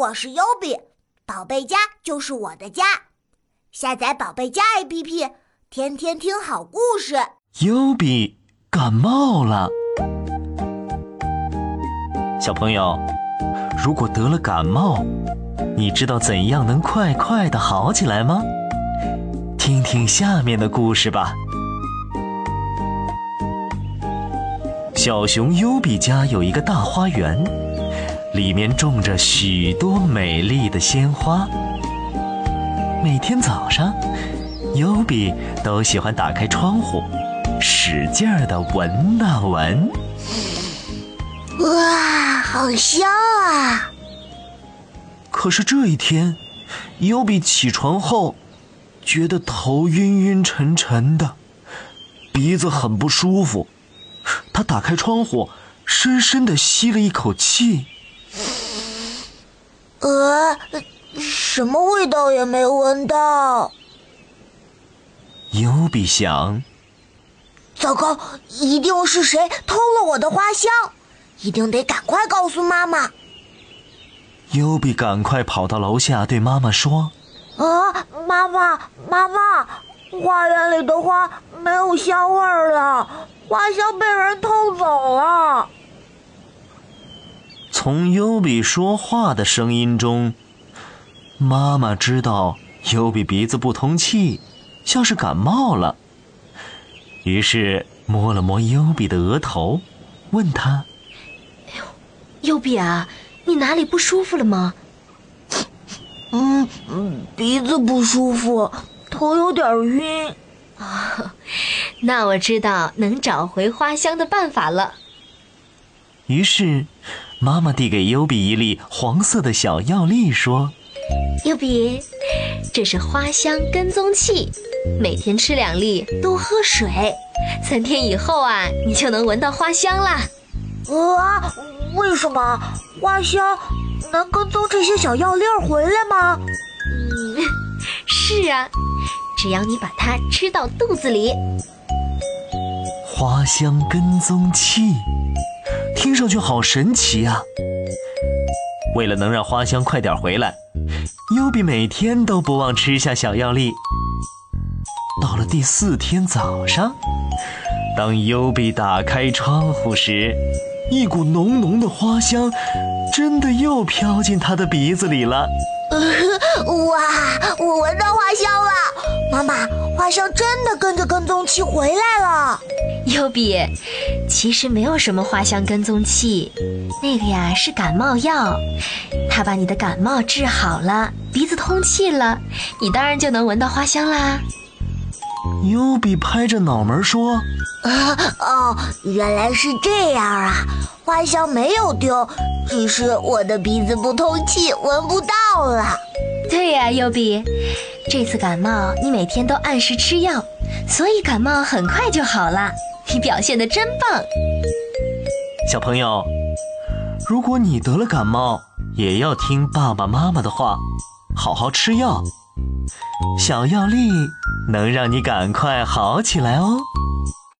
我是优比，宝贝家就是我的家。下载宝贝家 APP，天天听好故事。优比感冒了，小朋友，如果得了感冒，你知道怎样能快快的好起来吗？听听下面的故事吧。小熊优比家有一个大花园。里面种着许多美丽的鲜花。每天早上，优比都喜欢打开窗户，使劲儿的闻啊闻。哇，好香啊！可是这一天，优比起床后，觉得头晕晕沉沉的，鼻子很不舒服。他打开窗户，深深的吸了一口气。呃，什么味道也没闻到。尤比想，糟糕，一定是谁偷了我的花香，一定得赶快告诉妈妈。尤比赶快跑到楼下对妈妈说：“啊，妈妈，妈妈，花园里的花没有香味了，花香被人偷走了。”从优比说话的声音中，妈妈知道优比鼻子不通气，像是感冒了。于是摸了摸优比的额头，问他：“哎呦，优比啊，你哪里不舒服了吗？”“嗯，鼻子不舒服，头有点晕。”“啊，那我知道能找回花香的办法了。”于是。妈妈递给优比一粒黄色的小药粒，说：“优比，这是花香跟踪器，每天吃两粒，多喝水，三天以后啊，你就能闻到花香啦。”啊，为什么花香能跟踪这些小药粒儿回来吗？嗯，是啊，只要你把它吃到肚子里。花香跟踪器。听上去好神奇呀！为了能让花香快点回来，优比每天都不忘吃下小药粒。到了第四天早上，当优比打开窗户时，一股浓浓的花香真的又飘进他的鼻子里了。哇，我闻到花香了！妈妈，花香真的跟着跟踪器回来了。优比，其实没有什么花香跟踪器，那个呀是感冒药，它把你的感冒治好了，鼻子通气了，你当然就能闻到花香啦。优比拍着脑门说：“啊哦，原来是这样啊，花香没有丢，只是我的鼻子不通气，闻不到了。”对呀，优比，这次感冒你每天都按时吃药，所以感冒很快就好了。你表现的真棒，小朋友，如果你得了感冒，也要听爸爸妈妈的话，好好吃药。小药力能让你赶快好起来哦。